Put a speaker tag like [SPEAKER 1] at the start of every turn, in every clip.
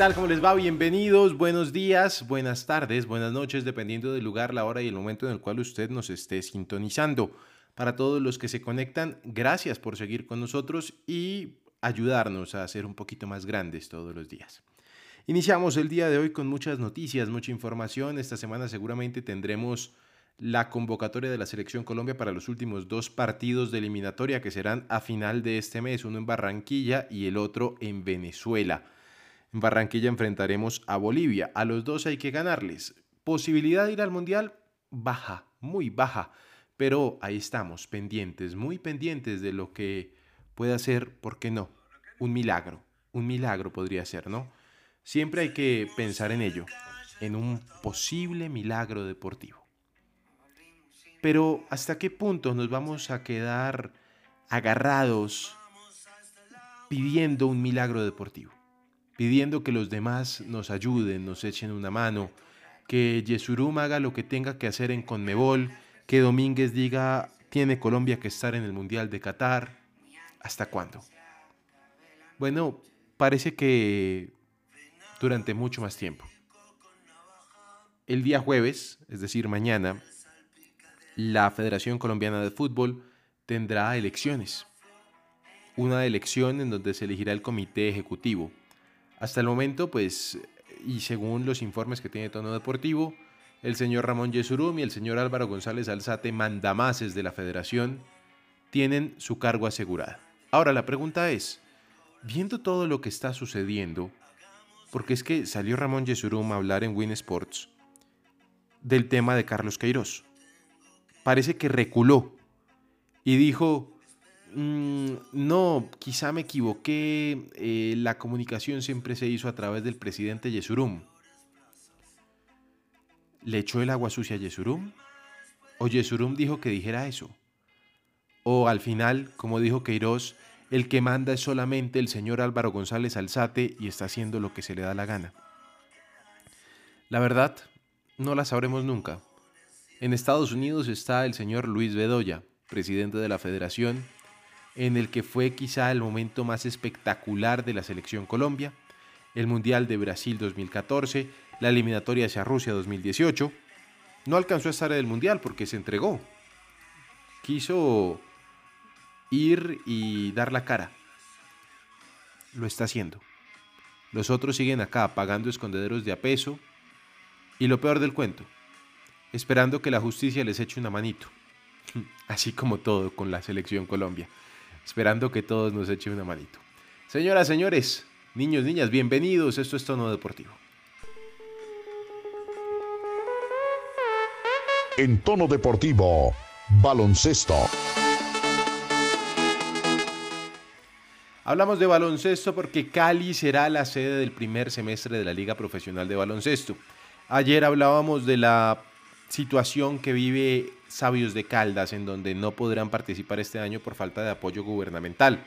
[SPEAKER 1] tal? ¿Cómo les va? Bienvenidos, buenos días, buenas tardes, buenas noches, dependiendo del lugar, la hora y el momento en el cual usted nos esté sintonizando. Para todos los que se conectan, gracias por seguir con nosotros y ayudarnos a ser un poquito más grandes todos los días. Iniciamos el día de hoy con muchas noticias, mucha información. Esta semana seguramente tendremos la convocatoria de la Selección Colombia para los últimos dos partidos de eliminatoria que serán a final de este mes, uno en Barranquilla y el otro en Venezuela. En Barranquilla enfrentaremos a Bolivia. A los dos hay que ganarles. Posibilidad de ir al Mundial baja, muy baja. Pero ahí estamos, pendientes, muy pendientes de lo que pueda ser, ¿por qué no? Un milagro. Un milagro podría ser, ¿no? Siempre hay que pensar en ello, en un posible milagro deportivo. Pero ¿hasta qué punto nos vamos a quedar agarrados pidiendo un milagro deportivo? Pidiendo que los demás nos ayuden, nos echen una mano, que Yesurum haga lo que tenga que hacer en Conmebol, que Domínguez diga tiene Colombia que estar en el Mundial de Qatar. ¿Hasta cuándo? Bueno, parece que durante mucho más tiempo. El día jueves, es decir, mañana, la Federación Colombiana de Fútbol tendrá elecciones. Una elección en donde se elegirá el comité ejecutivo. Hasta el momento, pues, y según los informes que tiene Tono Deportivo, el señor Ramón Yesurum y el señor Álvaro González Alzate, mandamases de la federación, tienen su cargo asegurado. Ahora la pregunta es, viendo todo lo que está sucediendo, porque es que salió Ramón Yesurum a hablar en Win Sports del tema de Carlos Queiroz parece que reculó y dijo, mm, no, quizá me equivoqué, eh, la comunicación siempre se hizo a través del presidente Yesurum. ¿Le echó el agua sucia a Yesurum? ¿O Yesurum dijo que dijera eso? ¿O al final, como dijo Queiroz, el que manda es solamente el señor Álvaro González Alzate y está haciendo lo que se le da la gana? La verdad, no la sabremos nunca. En Estados Unidos está el señor Luis Bedoya, presidente de la federación, en el que fue quizá el momento más espectacular de la selección Colombia, el Mundial de Brasil 2014, la eliminatoria hacia Rusia 2018. No alcanzó a estar en el Mundial porque se entregó. Quiso ir y dar la cara. Lo está haciendo. Los otros siguen acá pagando escondederos de a peso. Y lo peor del cuento, esperando que la justicia les eche una manito. Así como todo con la selección Colombia. Esperando que todos nos echen una manito. Señoras, señores, niños, niñas, bienvenidos. Esto es Tono Deportivo.
[SPEAKER 2] En tono deportivo, baloncesto.
[SPEAKER 1] Hablamos de baloncesto porque Cali será la sede del primer semestre de la Liga Profesional de Baloncesto. Ayer hablábamos de la situación que vive Sabios de Caldas, en donde no podrán participar este año por falta de apoyo gubernamental.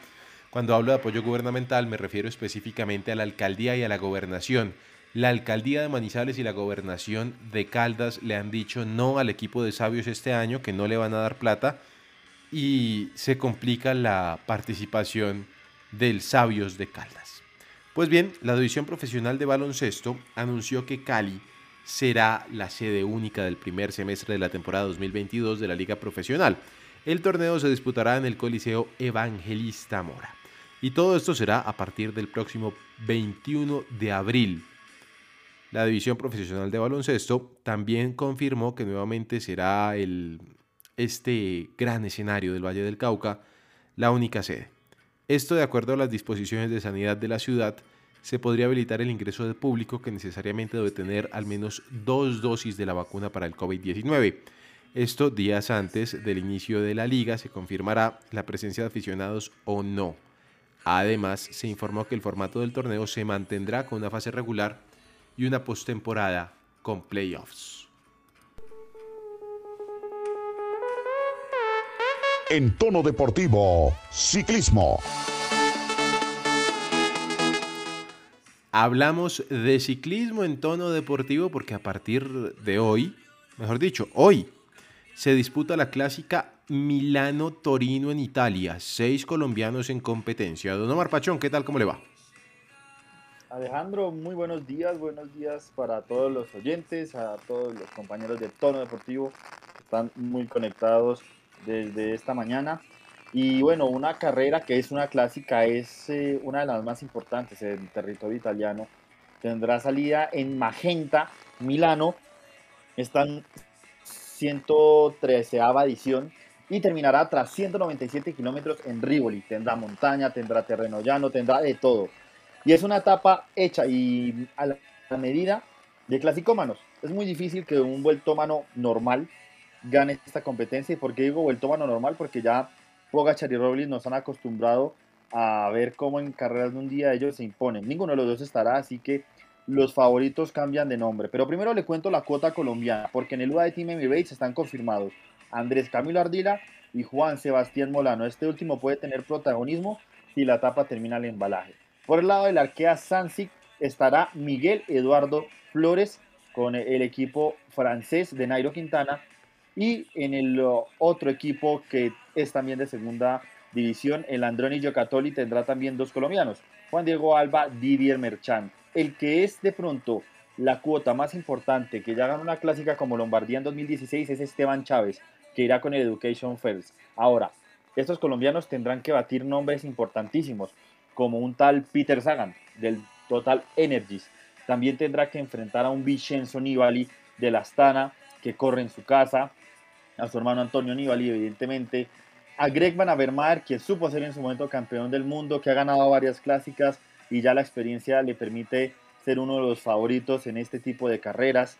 [SPEAKER 1] Cuando hablo de apoyo gubernamental me refiero específicamente a la alcaldía y a la gobernación. La alcaldía de Manizales y la gobernación de Caldas le han dicho no al equipo de Sabios este año, que no le van a dar plata, y se complica la participación del Sabios de Caldas. Pues bien, la División Profesional de Baloncesto anunció que Cali será la sede única del primer semestre de la temporada 2022 de la Liga Profesional. El torneo se disputará en el Coliseo Evangelista Mora. Y todo esto será a partir del próximo 21 de abril. La División Profesional de Baloncesto también confirmó que nuevamente será el, este gran escenario del Valle del Cauca la única sede. Esto de acuerdo a las disposiciones de sanidad de la ciudad se podría habilitar el ingreso de público que necesariamente debe tener al menos dos dosis de la vacuna para el COVID-19. Esto días antes del inicio de la liga se confirmará la presencia de aficionados o no. Además, se informó que el formato del torneo se mantendrá con una fase regular y una postemporada con playoffs.
[SPEAKER 2] En tono deportivo, ciclismo.
[SPEAKER 1] Hablamos de ciclismo en tono deportivo porque a partir de hoy, mejor dicho, hoy, se disputa la clásica Milano-Torino en Italia. Seis colombianos en competencia. Don Omar Pachón, ¿qué tal? ¿Cómo le va?
[SPEAKER 3] Alejandro, muy buenos días, buenos días para todos los oyentes, a todos los compañeros de Tono Deportivo, están muy conectados desde esta mañana. Y bueno, una carrera que es una clásica, es eh, una de las más importantes en territorio italiano. Tendrá salida en Magenta, Milano, están 113 edición y terminará tras 197 kilómetros en Rivoli. Tendrá montaña, tendrá terreno llano, tendrá de todo. Y es una etapa hecha y a la medida de clasicómanos. Es muy difícil que un vueltómano normal gane esta competencia. ¿Y por qué digo vueltómano normal? Porque ya Pogachar y Robles nos han acostumbrado a ver cómo en carreras de un día ellos se imponen. Ninguno de los dos estará, así que los favoritos cambian de nombre. Pero primero le cuento la cuota colombiana, porque en el UAE Team Emirates están confirmados Andrés Camilo Ardila y Juan Sebastián Molano. Este último puede tener protagonismo si la etapa termina el embalaje. Por el lado del Arkea Sansic estará Miguel Eduardo Flores con el equipo francés de Nairo Quintana y en el otro equipo que es también de segunda división, el Androni Giocatoli tendrá también dos colombianos, Juan Diego Alba, Didier Merchant. El que es de pronto la cuota más importante que ya ganó una clásica como Lombardía en 2016 es Esteban Chávez, que irá con el Education First. Ahora, estos colombianos tendrán que batir nombres importantísimos como un tal Peter Sagan del Total Energies. También tendrá que enfrentar a un Vincenzo Nibali de la Astana que corre en su casa, a su hermano Antonio Nibali evidentemente, a Greg Van Avermaet que supo ser en su momento campeón del mundo, que ha ganado varias clásicas y ya la experiencia le permite ser uno de los favoritos en este tipo de carreras.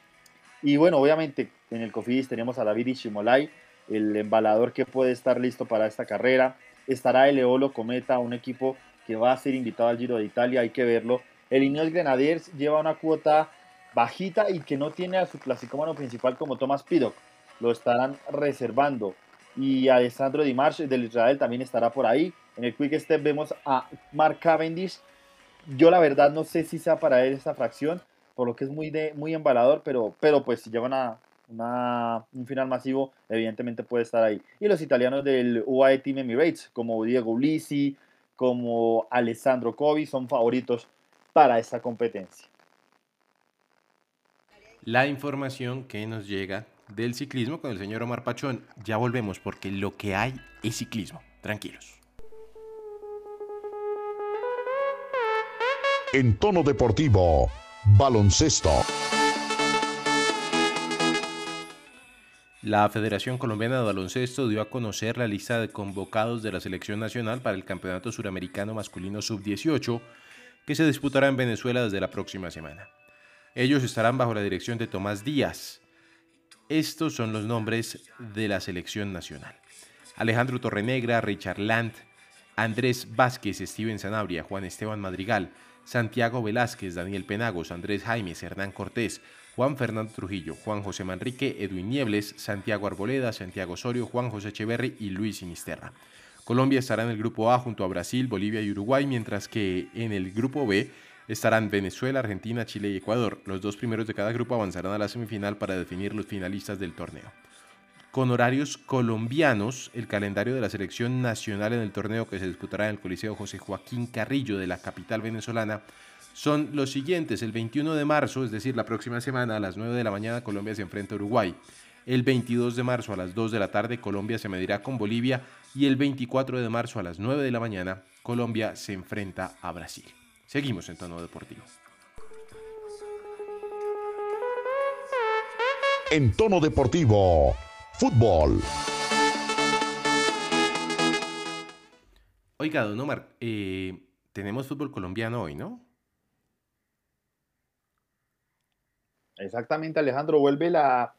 [SPEAKER 3] Y bueno, obviamente en el Cofidis tenemos a David Ishimolai, el embalador que puede estar listo para esta carrera. Estará el Eolo Cometa, un equipo que va a ser invitado al Giro de Italia, hay que verlo. El Ineos Grenadiers lleva una cuota bajita y que no tiene a su clasicómano principal como Thomas Piddock. Lo estarán reservando. Y Alessandro Di March del Israel también estará por ahí. En el Quick Step vemos a Mark Cavendish. Yo la verdad no sé si sea para él esta fracción, por lo que es muy, muy embalador, pero, pero pues si lleva una, una, un final masivo, evidentemente puede estar ahí. Y los italianos del UAE Team Emirates, como Diego Ulisi, como Alessandro Covi son favoritos para esta competencia.
[SPEAKER 1] La información que nos llega del ciclismo con el señor Omar Pachón. Ya volvemos porque lo que hay es ciclismo. Tranquilos.
[SPEAKER 2] En tono deportivo, baloncesto.
[SPEAKER 1] La Federación Colombiana de Baloncesto dio a conocer la lista de convocados de la selección nacional para el Campeonato Suramericano Masculino Sub-18 que se disputará en Venezuela desde la próxima semana. Ellos estarán bajo la dirección de Tomás Díaz. Estos son los nombres de la selección nacional. Alejandro Torrenegra, Richard Land, Andrés Vázquez, Steven Sanabria, Juan Esteban Madrigal, Santiago Velázquez, Daniel Penagos, Andrés Jaimes, Hernán Cortés, Juan Fernando Trujillo, Juan José Manrique, Edwin Niebles, Santiago Arboleda, Santiago Osorio, Juan José Echeverri y Luis Sinisterra. Colombia estará en el grupo A junto a Brasil, Bolivia y Uruguay, mientras que en el grupo B estarán Venezuela, Argentina, Chile y Ecuador. Los dos primeros de cada grupo avanzarán a la semifinal para definir los finalistas del torneo. Con horarios colombianos, el calendario de la selección nacional en el torneo que se disputará en el Coliseo José Joaquín Carrillo de la capital venezolana son los siguientes. El 21 de marzo, es decir, la próxima semana a las 9 de la mañana, Colombia se enfrenta a Uruguay. El 22 de marzo a las 2 de la tarde, Colombia se medirá con Bolivia. Y el 24 de marzo a las 9 de la mañana, Colombia se enfrenta a Brasil. Seguimos en tono deportivo.
[SPEAKER 2] En tono deportivo, fútbol.
[SPEAKER 1] Oiga, don Omar, eh, tenemos fútbol colombiano hoy, ¿no?
[SPEAKER 3] Exactamente, Alejandro. Vuelve la,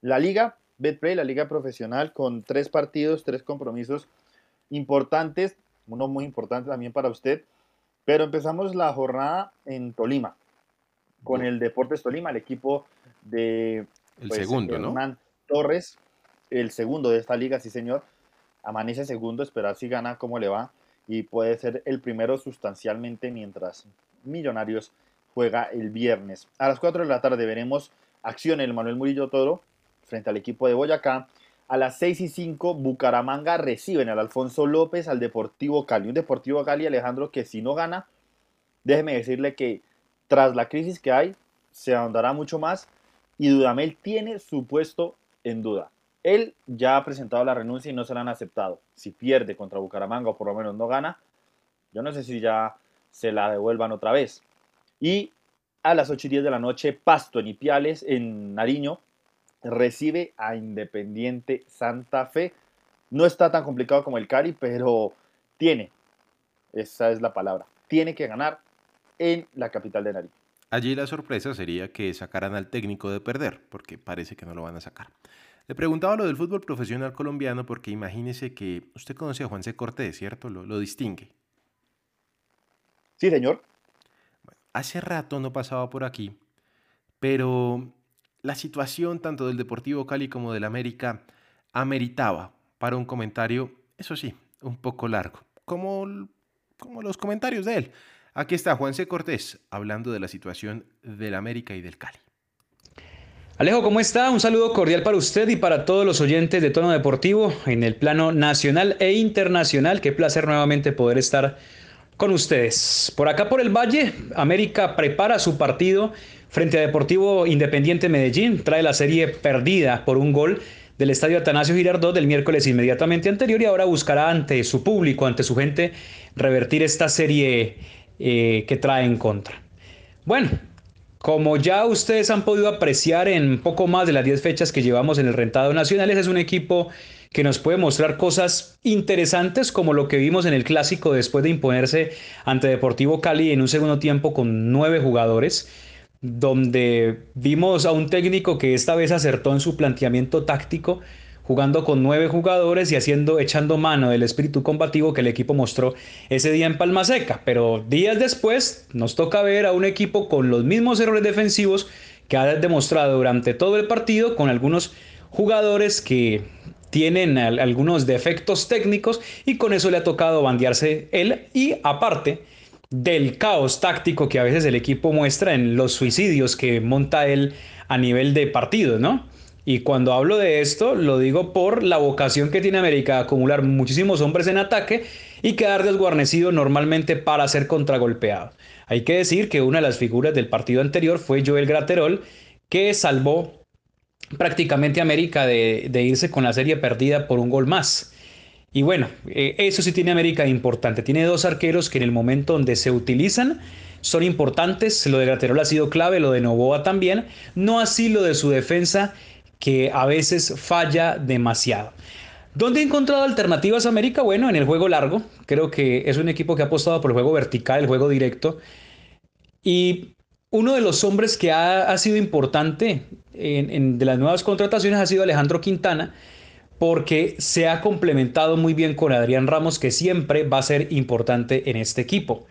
[SPEAKER 3] la liga, Betplay, la liga profesional, con tres partidos, tres compromisos importantes, uno muy importante también para usted. Pero empezamos la jornada en Tolima, con el Deportes Tolima, el equipo de
[SPEAKER 1] El
[SPEAKER 3] pues,
[SPEAKER 1] segundo, ¿no?
[SPEAKER 3] Hernán Torres, el segundo de esta liga, sí señor. Amanece segundo, esperar si gana cómo le va. Y puede ser el primero sustancialmente mientras Millonarios juega el viernes. A las 4 de la tarde veremos acción el Manuel Murillo Toro frente al equipo de Boyacá. A las 6 y 5, Bucaramanga reciben al Alfonso López al Deportivo Cali. Un Deportivo Cali, Alejandro, que si no gana, déjeme decirle que tras la crisis que hay, se ahondará mucho más y Dudamel tiene su puesto en duda. Él ya ha presentado la renuncia y no se la han aceptado. Si pierde contra Bucaramanga o por lo menos no gana, yo no sé si ya se la devuelvan otra vez. Y a las 8 y 10 de la noche, Pasto en Ipiales, en Nariño, recibe a Independiente Santa Fe. No está tan complicado como el Cari, pero tiene, esa es la palabra, tiene que ganar en la capital de Nariño.
[SPEAKER 1] Allí la sorpresa sería que sacaran al técnico de perder, porque parece que no lo van a sacar. Le preguntaba lo del fútbol profesional colombiano porque imagínese que usted conoce a Juanse Cortés, ¿cierto? Lo, lo distingue.
[SPEAKER 3] Sí, señor.
[SPEAKER 1] Hace rato no pasaba por aquí, pero la situación tanto del Deportivo Cali como del América ameritaba para un comentario, eso sí, un poco largo, como, como los comentarios de él. Aquí está Juanse Cortés hablando de la situación del América y del Cali.
[SPEAKER 4] Alejo, ¿cómo está? Un saludo cordial para usted y para todos los oyentes de Tono Deportivo en el plano nacional e internacional. Qué placer nuevamente poder estar con ustedes. Por acá por el Valle, América prepara su partido frente a Deportivo Independiente Medellín. Trae la serie perdida por un gol del estadio Atanasio Girardot del miércoles inmediatamente anterior y ahora buscará ante su público, ante su gente, revertir esta serie eh, que trae en contra. Bueno, como ya ustedes han podido apreciar en poco más de las 10 fechas que llevamos en el rentado nacional, ese es un equipo que nos puede mostrar cosas interesantes como lo que vimos en el clásico después de imponerse ante Deportivo Cali en un segundo tiempo con nueve jugadores, donde vimos a un técnico que esta vez acertó en su planteamiento táctico jugando con nueve jugadores y haciendo, echando mano del espíritu combativo que el equipo mostró ese día en Palma Seca. Pero días después nos toca ver a un equipo con los mismos errores defensivos que ha demostrado durante todo el partido, con algunos jugadores que tienen algunos defectos técnicos y con eso le ha tocado bandearse él y aparte del caos táctico que a veces el equipo muestra en los suicidios que monta él a nivel de partido, ¿no? Y cuando hablo de esto, lo digo por la vocación que tiene América de acumular muchísimos hombres en ataque y quedar desguarnecido normalmente para ser contragolpeado. Hay que decir que una de las figuras del partido anterior fue Joel Graterol, que salvó prácticamente a América de, de irse con la serie perdida por un gol más. Y bueno, eh, eso sí tiene América importante. Tiene dos arqueros que en el momento donde se utilizan son importantes. Lo de Graterol ha sido clave, lo de Novoa también. No así lo de su defensa que a veces falla demasiado. ¿Dónde ha encontrado alternativas América? Bueno, en el juego largo. Creo que es un equipo que ha apostado por el juego vertical, el juego directo. Y uno de los hombres que ha, sido importante en, de las nuevas contrataciones ha sido Alejandro Quintana, porque se ha complementado muy bien con Adrián Ramos, que siempre va a ser importante en este equipo.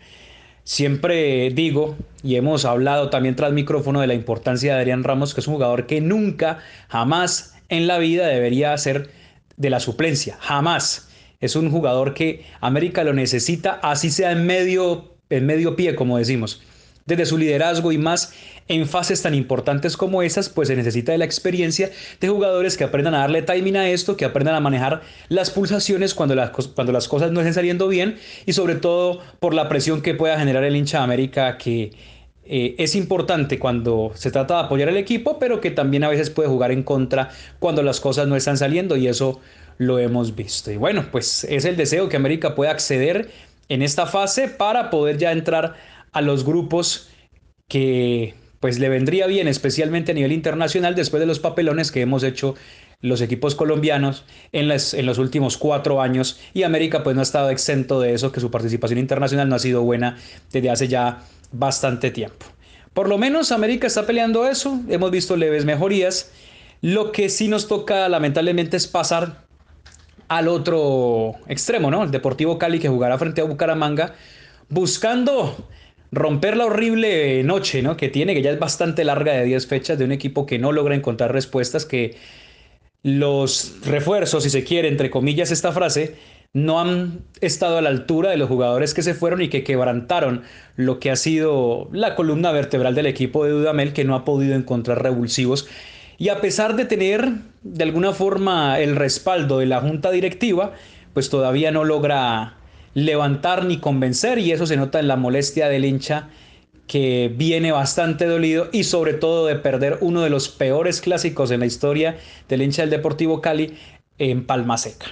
[SPEAKER 4] Siempre digo, y hemos hablado también tras micrófono de la importancia de Adrián Ramos, que es un jugador que nunca, jamás en la vida debería ser de la suplencia, jamás. Es un jugador que América lo necesita, así sea en medio, en medio pie, como decimos desde su liderazgo y más en fases tan importantes como esas, pues se necesita de la experiencia de jugadores que aprendan a darle timing a esto, que aprendan a manejar las pulsaciones cuando las, cuando las cosas no estén saliendo bien y sobre todo por la presión que pueda generar el hincha de América que eh, es importante cuando se trata de apoyar al equipo, pero que también a veces puede jugar en contra cuando las cosas no están saliendo y eso lo hemos visto. Y bueno, pues es el deseo que América pueda acceder en esta fase para poder ya entrar a los grupos que pues le vendría bien, especialmente a nivel internacional, después de los papelones que hemos hecho los equipos colombianos en, las, en los últimos cuatro años y América pues no ha estado exento de eso, que su participación internacional no ha sido buena desde hace ya bastante tiempo. Por lo menos América está peleando eso, hemos visto leves mejorías, lo que sí nos toca lamentablemente es pasar al otro extremo, ¿no? El Deportivo Cali que jugará frente a Bucaramanga buscando romper la horrible noche ¿no? que tiene, que ya es bastante larga de 10 fechas, de un equipo que no logra encontrar respuestas, que los refuerzos, si se quiere, entre comillas, esta frase, no han estado a la altura de los jugadores que se fueron y que quebrantaron lo que ha sido la columna vertebral del equipo de Dudamel, que no ha podido encontrar revulsivos. y a pesar de tener de alguna forma el respaldo de la junta directiva, pues todavía no logra levantar ni convencer y eso se nota en la molestia del hincha que viene bastante dolido y sobre todo de perder uno de los peores clásicos en la historia del hincha del Deportivo Cali en Palma Seca.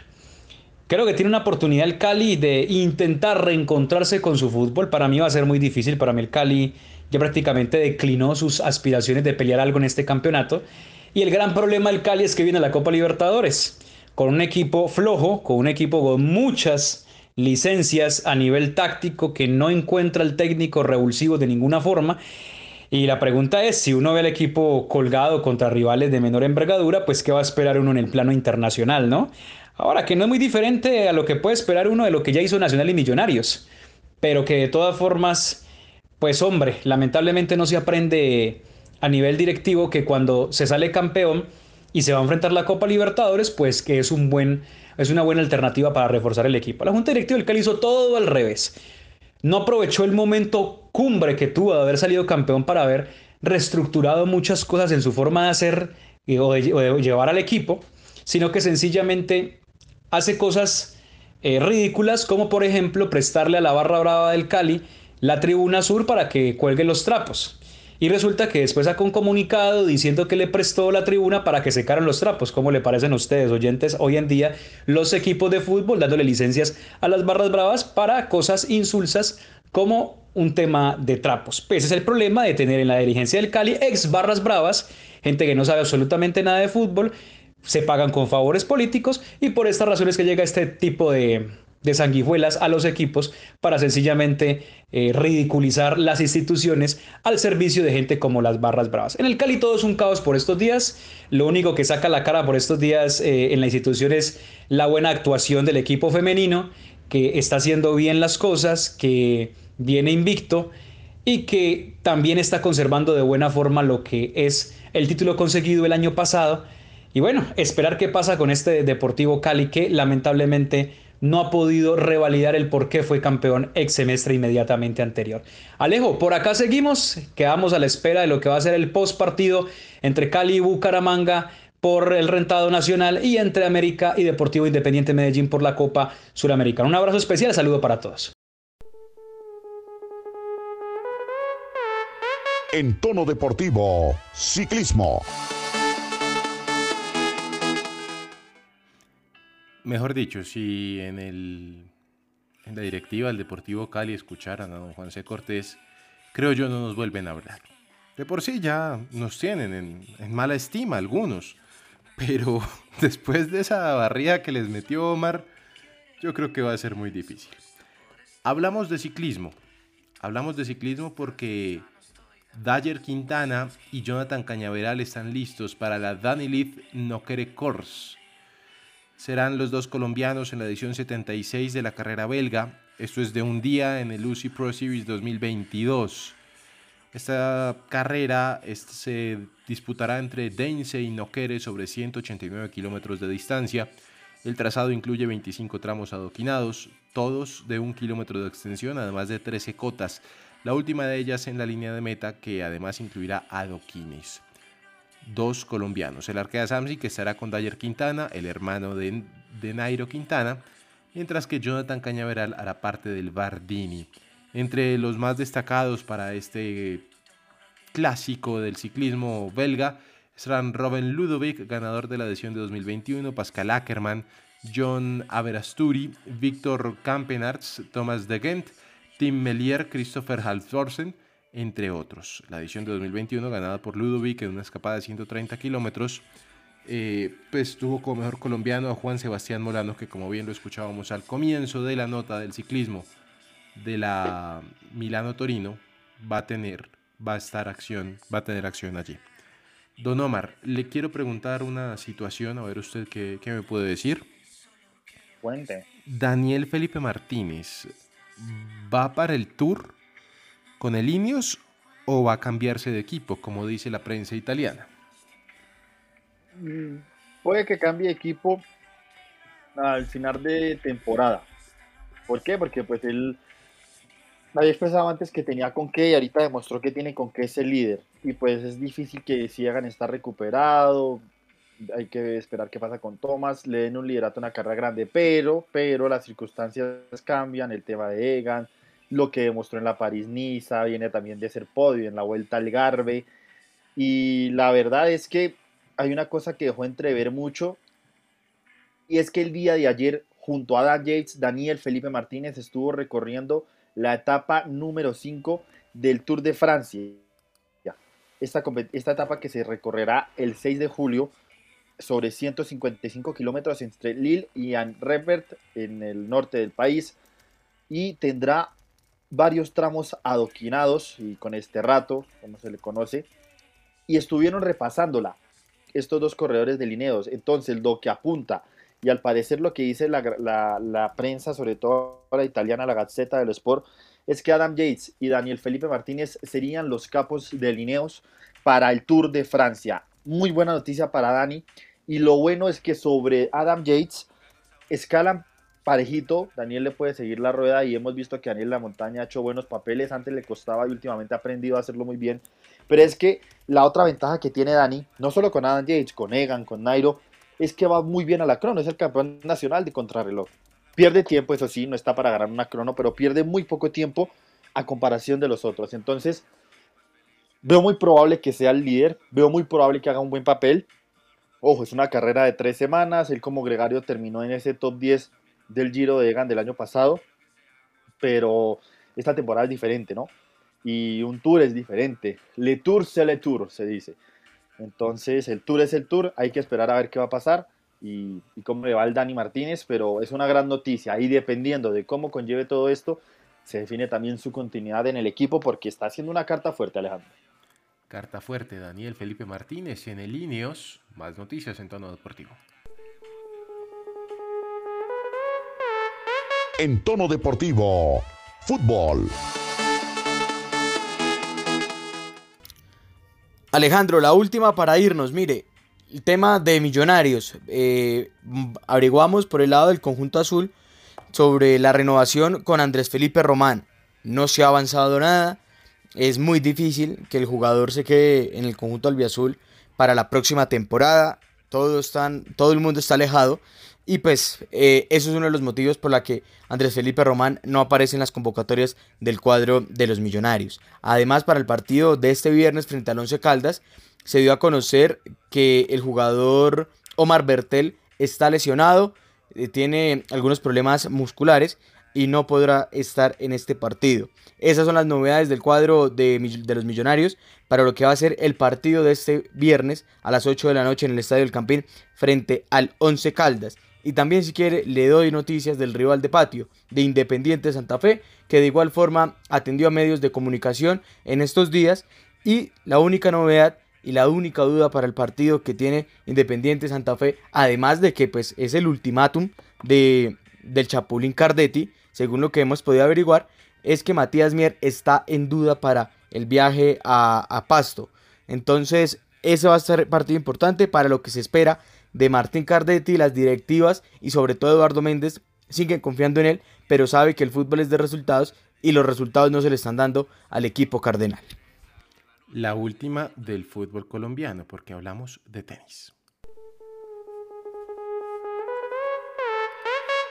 [SPEAKER 4] Creo que tiene una oportunidad el Cali de intentar reencontrarse con su fútbol. Para mí va a ser muy difícil. Para mí el Cali ya prácticamente declinó sus aspiraciones de pelear algo en este campeonato. Y el gran problema del Cali es que viene a la Copa Libertadores con un equipo flojo, con un equipo con muchas licencias a nivel táctico que no encuentra el técnico revulsivo de ninguna forma. Y la pregunta es, si uno ve al equipo colgado contra rivales de menor envergadura, pues qué va a esperar uno en el plano internacional, ¿no? Ahora, que no es muy diferente a lo que puede esperar uno de lo que ya hizo Nacional y Millonarios, pero que de todas formas, pues hombre, lamentablemente no se aprende a nivel directivo que cuando se sale campeón y se va a enfrentar la Copa Libertadores, pues que es, un buen, es una buena alternativa para reforzar el equipo. La Junta Directiva del Cali hizo todo al revés. No aprovechó el momento cumbre que tuvo de haber salido campeón para haber reestructurado muchas cosas en su forma de hacer eh, o de, llevar al equipo, sino que sencillamente hace cosas eh, ridículas como por ejemplo prestarle a la barra brava del Cali la tribuna sur para que cuelgue los trapos. Y resulta que después sacó un comunicado diciendo que le prestó la tribuna para que secaran los trapos. ¿Cómo le parecen a ustedes, oyentes? Hoy en día los equipos de fútbol dándole licencias a las barras bravas para cosas insulsas como un tema de trapos. Pues ese es el problema de tener en la dirigencia del Cali ex barras bravas, gente que no sabe absolutamente nada de fútbol se pagan con favores políticos y por estas razones que llega este tipo de, de sanguijuelas a los equipos para sencillamente eh, ridiculizar las instituciones al servicio de gente como las barras bravas. En el Cali todo es un caos por estos días. Lo único que saca la cara por estos días eh, en la institución es la buena actuación del equipo femenino, que está haciendo bien las cosas, que viene invicto y que también está conservando de buena forma lo que es el título conseguido el año pasado y bueno, esperar qué pasa con este Deportivo Cali que lamentablemente no ha podido revalidar el por qué fue campeón ex semestre inmediatamente anterior. Alejo, por acá seguimos, quedamos a la espera de lo que va a ser el post partido entre Cali y Bucaramanga por el rentado nacional y entre América y Deportivo Independiente Medellín por la Copa Suramericana. Un abrazo especial, saludo para todos.
[SPEAKER 2] En tono deportivo, ciclismo.
[SPEAKER 1] Mejor dicho, si en, el, en la directiva del Deportivo Cali escucharan a don Juan C. Cortés, creo yo no nos vuelven a hablar. De por sí ya nos tienen en, en mala estima algunos, pero después de esa barría que les metió Omar, yo creo que va a ser muy difícil. Hablamos de ciclismo. Hablamos de ciclismo porque Dyer Quintana y Jonathan Cañaveral están listos para la Danilith Nokere Course serán los dos colombianos en la edición 76 de la carrera belga. Esto es de un día en el UCI Pro Series 2022. Esta carrera se disputará entre Deinze y Nokere sobre 189 kilómetros de distancia. El trazado incluye 25 tramos adoquinados, todos de un kilómetro de extensión, además de 13 cotas. La última de ellas en la línea de meta, que además incluirá adoquines dos colombianos. El Arquea Samsi, que estará con Dyer Quintana, el hermano de, de Nairo Quintana, mientras que Jonathan Cañaveral hará parte del Bardini. Entre los más destacados para este clásico del ciclismo belga serán Robin Ludovic, ganador de la edición de 2021, Pascal Ackermann, John Averasturi, Víctor Campenarts, Thomas de Gent, Tim Melier, Christopher Halvorsen, entre otros. La edición de 2021 ganada por Ludovic en una escapada de 130 kilómetros. Eh, pues tuvo como mejor colombiano a Juan Sebastián Molano, que como bien lo escuchábamos al comienzo de la nota del ciclismo de la Milano Torino, va a tener, va a estar acción, va a tener acción allí. Don Omar, le quiero preguntar una situación, a ver usted qué, qué me puede decir.
[SPEAKER 3] Cuente.
[SPEAKER 1] Daniel Felipe Martínez, ¿va para el Tour con el Ineos o va a cambiarse de equipo, como dice la prensa italiana?
[SPEAKER 3] Mm, Puede que cambie equipo al final de temporada. ¿Por qué? Porque pues él había expresado antes que tenía con qué y ahorita demostró que tiene con qué es líder. Y pues es difícil que si hagan estar recuperado. Hay que esperar qué pasa con Thomas. Le den un liderato una carrera grande, pero, pero las circunstancias cambian. El tema de Egan, lo que demostró en la París-Niza, viene también de ser podio en la vuelta al Garbe. Y la verdad es que hay una cosa que dejó entrever mucho. Y es que el día de ayer, junto a Dan Yates, Daniel Felipe Martínez estuvo recorriendo la etapa número 5 del Tour de Francia. Esta, esta etapa que se recorrerá el 6 de julio sobre 155 kilómetros entre Lille y Anvers en el norte del país y tendrá varios tramos adoquinados y con este rato, como se le conoce, y estuvieron repasándola estos dos corredores delineados. Entonces, lo que apunta, y al parecer lo que dice la, prensa, sobre todo la italiana, la Gazzetta dello Sport, es que Adam Yates y Daniel Felipe Martínez serían los capos de lineos para el Tour de Francia. Muy buena noticia para Dani. Y lo bueno es que sobre Adam Yates escalan parejito. Daniel le puede seguir la rueda y hemos visto que Daniel la montaña ha hecho buenos papeles. Antes le costaba y últimamente ha aprendido a hacerlo muy bien. Pero es que la otra ventaja que tiene Dani, no solo con Adam Yates, con Egan, con Nairo, es que va muy bien a la crono. Es el campeón nacional de contrarreloj. Pierde tiempo, eso sí, no está para ganar una crono, pero pierde muy poco tiempo a comparación de los otros. Entonces, veo muy probable que sea el líder, veo muy probable que haga un buen papel. Ojo, es una carrera de tres semanas, él como gregario terminó en ese top 10 del Giro de Egan del año pasado, pero esta temporada es diferente, ¿no? Y un tour es diferente. Le Tour, c'est le Tour, se dice. Entonces, el tour es el tour, hay que esperar a ver qué va a pasar y, y cómo le va al Dani Martínez, pero es una gran noticia. Y dependiendo de cómo conlleve todo esto, se define también su continuidad en el equipo porque está haciendo una carta fuerte, Alejandro.
[SPEAKER 1] Carta fuerte, Daniel Felipe Martínez en el Ineos. Más noticias en tono deportivo.
[SPEAKER 2] En tono deportivo, fútbol.
[SPEAKER 5] Alejandro, la última para irnos. Mire, el tema de millonarios. Eh, averiguamos por el lado del conjunto azul sobre la renovación con Andrés Felipe Román. No se ha avanzado nada. Es muy difícil que el jugador se quede en el conjunto albiazul para la próxima temporada. Todo, todo el mundo está alejado. Y pues eh, eso es uno de los motivos por la que Andrés Felipe Román no aparece en las convocatorias del cuadro de los millonarios. Además, para el partido de este viernes frente al Once Caldas, se dio a conocer que el jugador Omar Bertel está lesionado, eh, tiene algunos problemas musculares y no podrá estar en este partido. Esas son las novedades del cuadro de, de los millonarios para lo que va a ser el partido de este viernes a las 8 de la noche en el Estadio del Campín frente al Once Caldas. Y también si quiere le doy noticias del rival de patio, de Independiente Santa Fe, que de igual forma atendió a medios de comunicación en estos días. Y la única novedad y la única duda para el partido que tiene Independiente Santa Fe, además de que pues es el ultimátum de, del Chapulín Cardetti, según lo que hemos podido averiguar, es que Matías Mier está en duda para el viaje a, a Pasto. Entonces, ese va a ser partido importante para lo que se espera de Martín Cardetti, las directivas y sobre todo Eduardo Méndez siguen confiando en él, pero sabe que el fútbol es de resultados y los resultados no se le están dando al equipo cardenal.
[SPEAKER 1] La última del fútbol colombiano, porque hablamos de tenis.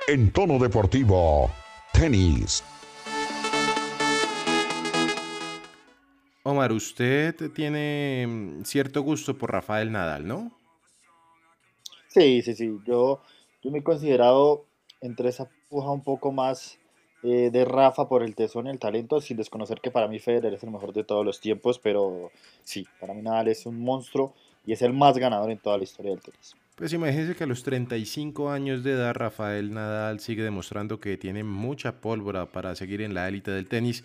[SPEAKER 2] En tono deportivo, tenis.
[SPEAKER 1] Omar, usted tiene mm, cierto gusto por Rafael Nadal, ¿no?
[SPEAKER 3] Sí, sí, sí. Yo, yo me he considerado entre esa puja un poco más eh, de Rafa por el tesón y el talento, sin desconocer que para mí Federer es el mejor de todos los tiempos, pero sí, para mí Nadal es un monstruo y es el más ganador en toda la historia del tenis.
[SPEAKER 1] Pues imagínense que a los 35 años de edad Rafael Nadal sigue demostrando que tiene mucha pólvora para seguir en la élite del tenis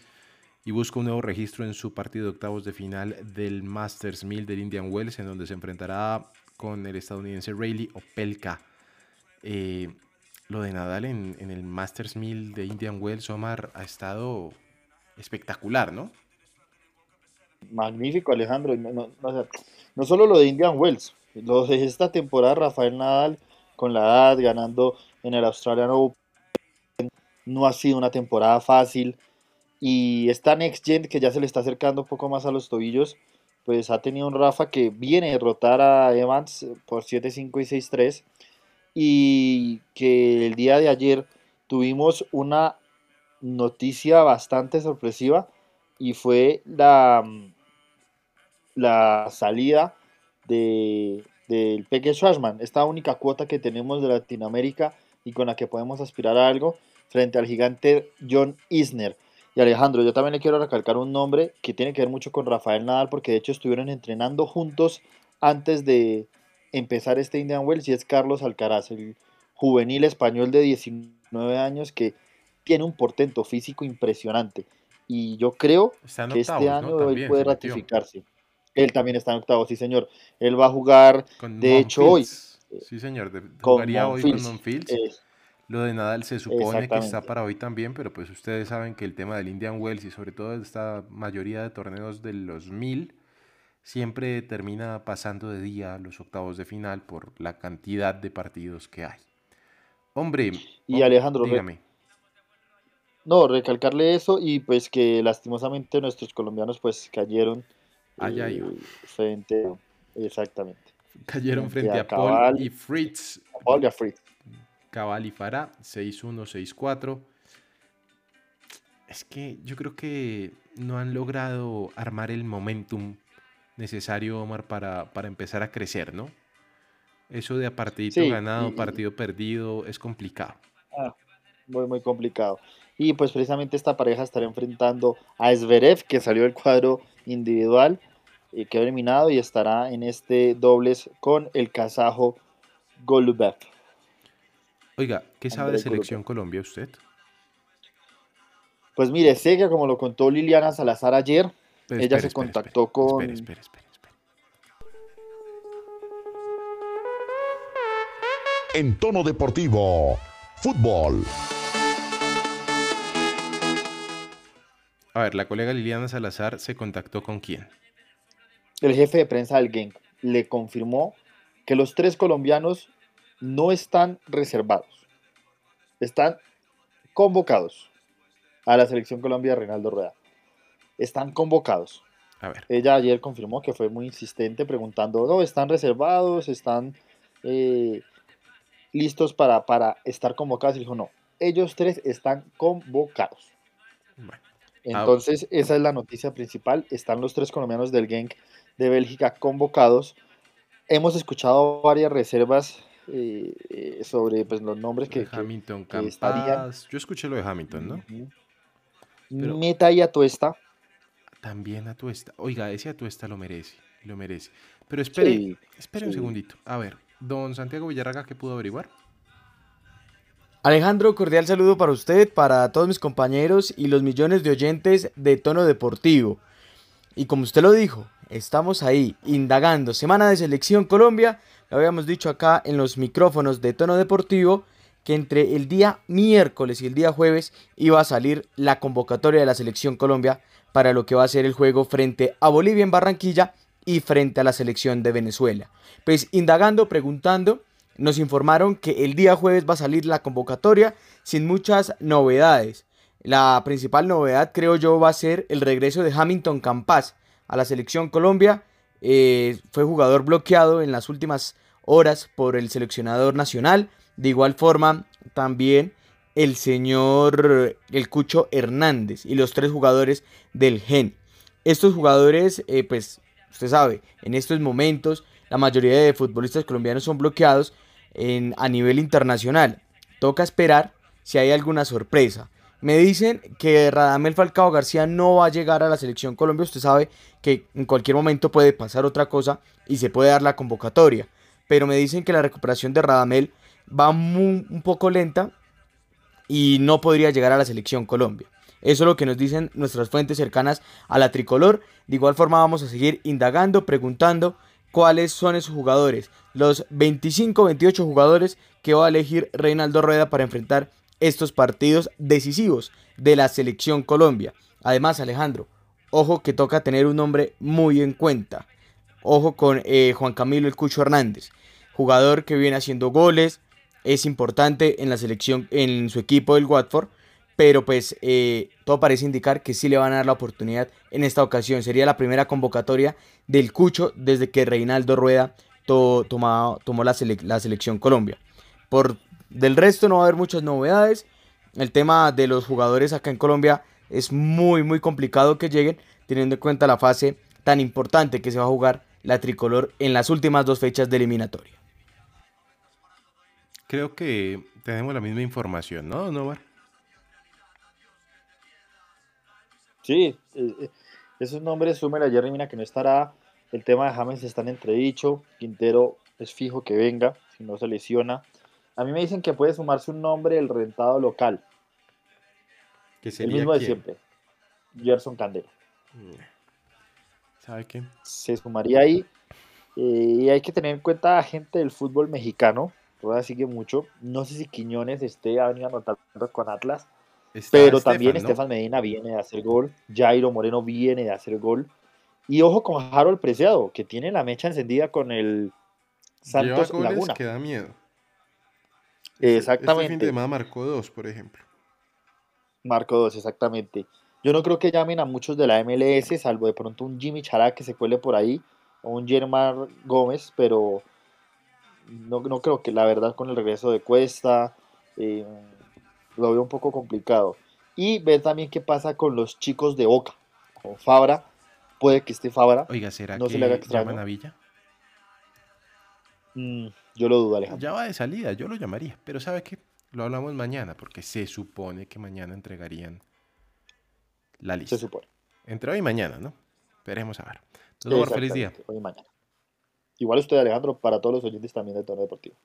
[SPEAKER 1] y busca un nuevo registro en su partido de octavos de final del Masters 1000 del Indian Wells en donde se enfrentará con el estadounidense Rayleigh Opelka. Eh, lo de Nadal en, el Masters 1000 de Indian Wells, Omar, ha estado espectacular, ¿no?
[SPEAKER 3] Magnífico, Alejandro. No solo lo de Indian Wells, lo de esta temporada, Rafael Nadal con la edad, ganando en el Australian Open, no ha sido una temporada fácil. Y esta Next Gen que ya se le está acercando un poco más a los tobillos, pues ha tenido un Rafa que viene a derrotar a Evans por 7-5 y 6-3. Y que el día de ayer tuvimos una noticia bastante sorpresiva y fue la, la salida de, del Peque Schwarzman, esta única cuota que tenemos de Latinoamérica y con la que podemos aspirar a algo frente al gigante John Isner. Y Alejandro, yo también le quiero recalcar un nombre que tiene que ver mucho con Rafael Nadal, porque de hecho estuvieron entrenando juntos antes de empezar este Indian Wells, y es Carlos Alcaraz, el juvenil español de 19 años que tiene un portento físico impresionante. Y yo creo que este año él puede ratificarse. Él también está en octavo, sí señor. Él va a jugar,
[SPEAKER 1] Con
[SPEAKER 3] de hecho, hoy.
[SPEAKER 1] Sí, señor. de- jugaría hoy con
[SPEAKER 3] eh,
[SPEAKER 1] Lo de Nadal se supone que está para hoy también, pero pues ustedes saben que el tema del Indian Wells y sobre todo esta mayoría de torneos de los 1000 siempre termina pasando de día los octavos de final por la cantidad de partidos que hay. Hombre,
[SPEAKER 3] Y Alejandro,
[SPEAKER 1] dígame.
[SPEAKER 3] no, recalcarle eso y pues que lastimosamente nuestros colombianos pues cayeron
[SPEAKER 1] Ay, ay.
[SPEAKER 3] eh, frente, exactamente,
[SPEAKER 1] Cayeron
[SPEAKER 3] frente
[SPEAKER 1] frente
[SPEAKER 3] a
[SPEAKER 1] a Paul y Fritz,
[SPEAKER 3] a Paul y a Fritz.
[SPEAKER 1] Cabal y Farah, 6-1, 6-4. Es que yo creo que no han logrado armar el momentum necesario, Omar, para, para empezar a crecer, ¿no? Eso de a partidito
[SPEAKER 3] Sí,
[SPEAKER 1] ganado,
[SPEAKER 3] y-
[SPEAKER 1] partido perdido, es complicado.
[SPEAKER 3] Ah, muy, muy complicado. Y pues precisamente esta pareja estará enfrentando a Zverev, que salió del cuadro individual, y quedó eliminado y estará en este dobles con el kazajo Golubev.
[SPEAKER 1] Oiga, ¿qué sabe de
[SPEAKER 3] André.
[SPEAKER 1] Selección Colombia usted?
[SPEAKER 3] Pues mire, sé que como lo contó Liliana Salazar ayer,
[SPEAKER 1] Pero
[SPEAKER 3] Ella
[SPEAKER 1] espere,
[SPEAKER 3] se
[SPEAKER 1] espere,
[SPEAKER 3] contactó
[SPEAKER 1] espere,
[SPEAKER 3] con-
[SPEAKER 1] Espere, espere, espere, espere.
[SPEAKER 2] En tono deportivo, fútbol.
[SPEAKER 1] A ver, la colega Liliana Salazar se contactó con quién.
[SPEAKER 3] el jefe de prensa del Genk le confirmó que los tres colombianos no están reservados, están convocados a la selección Colombia de Reinaldo Rueda. Están convocados.
[SPEAKER 1] A ver,
[SPEAKER 3] Ella ayer confirmó que fue muy insistente preguntando, no, están reservados, están eh, listos para, para estar convocados. Y dijo, no, ellos tres están convocados.
[SPEAKER 1] bueno.
[SPEAKER 3] Entonces, esa es la noticia principal. Están los tres colombianos del Genk de Bélgica convocados. Hemos escuchado varias reservas eh, eh, sobre pues, los nombres que,
[SPEAKER 1] Hamilton
[SPEAKER 3] que estarían.
[SPEAKER 1] Yo escuché lo de Hamilton, ¿no?
[SPEAKER 3] Ujú.
[SPEAKER 1] Pero-
[SPEAKER 3] Meta y Atuesta.
[SPEAKER 1] También Atuesta. Oiga, ese Atuesta lo merece, lo merece. Pero espere,
[SPEAKER 3] Sí,
[SPEAKER 1] espere un segundito. A ver, don Santiago Villarraga, ¿qué pudo averiguar?
[SPEAKER 5] Alejandro, cordial saludo para usted, para todos mis compañeros y los millones de oyentes de tono deportivo. Y como usted lo dijo, estamos ahí indagando. Semana de Selección Colombia, lo habíamos dicho acá en los micrófonos de tono deportivo, que entre el día miércoles y el día jueves iba a salir la convocatoria de la Selección Colombia para lo que va a ser el juego frente a Bolivia en Barranquilla y frente a la selección de Venezuela. Pues indagando, preguntando, nos informaron que el día jueves va a salir la convocatoria sin muchas novedades. La principal novedad, creo yo, va a ser el regreso de Hamilton Campas a la selección Colombia. Eh, fue jugador bloqueado en las últimas horas por el seleccionador nacional. De igual forma, también el señor El Cucho Hernández y los tres jugadores del GEN. Estos jugadores, eh, pues, usted sabe, en estos momentos la mayoría de futbolistas colombianos son bloqueados en, a nivel internacional. Toca esperar si hay alguna sorpresa. Me dicen que Radamel Falcao García no va a llegar a la selección Colombia. Usted sabe que en cualquier momento puede pasar otra cosa y se puede dar la convocatoria. Pero me dicen que la recuperación de Radamel va mu- un poco lenta y no podría llegar a la selección Colombia. Eso es lo que nos dicen nuestras fuentes cercanas a la tricolor. De igual forma vamos a seguir indagando, preguntando cuáles son esos jugadores. Los 25, 28 jugadores que va a elegir Reinaldo Rueda para enfrentar estos partidos decisivos de la selección Colombia. Además, Alejandro, ojo que toca tener un nombre muy en cuenta. Ojo con eh, Juan Camilo El Cucho Hernández, jugador que viene haciendo goles, es importante en la selección, en su equipo del Watford, pero pues eh, todo parece indicar que sí le van a dar la oportunidad en esta ocasión. Sería la primera convocatoria del Cucho desde que Reinaldo Rueda tomó la, la selección Colombia. Por del resto no va a haber muchas novedades. El tema de los jugadores acá en Colombia es muy muy complicado que lleguen teniendo en cuenta la fase tan importante que se va a jugar la tricolor en las últimas dos fechas de eliminatoria.
[SPEAKER 1] Creo que tenemos la misma información, ¿no, Novar?
[SPEAKER 3] Sí, eh, esos nombres, súmela a Jerry Mina que no estará. El tema de James está en entredicho. Quintero es fijo que venga, si no se lesiona. A mí me dicen que puede sumarse un nombre del rentado local,
[SPEAKER 1] Que
[SPEAKER 3] el mismo de siempre. Gerson Candela.
[SPEAKER 1] ¿Sabe qué?
[SPEAKER 3] Se sumaría ahí. eh, y hay que tener en cuenta a gente del fútbol mexicano. Rueda sigue mucho. No sé si Quiñones esté ha venido anotando con Atlas.
[SPEAKER 1] Está
[SPEAKER 3] Pero
[SPEAKER 1] Estefan,
[SPEAKER 3] también
[SPEAKER 1] ¿no?
[SPEAKER 3] Estefan Medina viene de hacer gol, Jairo Moreno viene de hacer gol. Y ojo con Harold Preciado, que tiene la mecha encendida con el
[SPEAKER 1] Lleva
[SPEAKER 3] Santos
[SPEAKER 1] goles
[SPEAKER 3] Laguna.
[SPEAKER 1] que da miedo. Este- Este fin
[SPEAKER 3] Exactamente.
[SPEAKER 1] de semana marcó dos, por ejemplo.
[SPEAKER 3] Marco 2, exactamente. Yo no creo que llamen a muchos de la MLS, salvo de pronto un Jimmy Chará que se cuele por ahí, o un Germán Gómez, pero no, no creo que la verdad con el regreso de Cuesta eh, lo veo un poco complicado. Y ver también qué pasa con los chicos de Boca, con Fabra, puede que esté Fabra,
[SPEAKER 1] Oiga, ¿será
[SPEAKER 3] No se
[SPEAKER 1] que
[SPEAKER 3] le haga extraño.
[SPEAKER 1] llaman a Villa?
[SPEAKER 3] Mm, yo lo dudo Alejandro.
[SPEAKER 1] Ya va de salida, yo lo llamaría. Pero ¿sabe qué? Lo hablamos mañana, porque se supone que mañana entregarían la lista.
[SPEAKER 3] Se supone.
[SPEAKER 1] Entre hoy y mañana, ¿no? Esperemos a ver. Vemos, feliz día.
[SPEAKER 3] Hoy y mañana. Igual usted Alejandro, para todos los oyentes también de Tono Deportivo.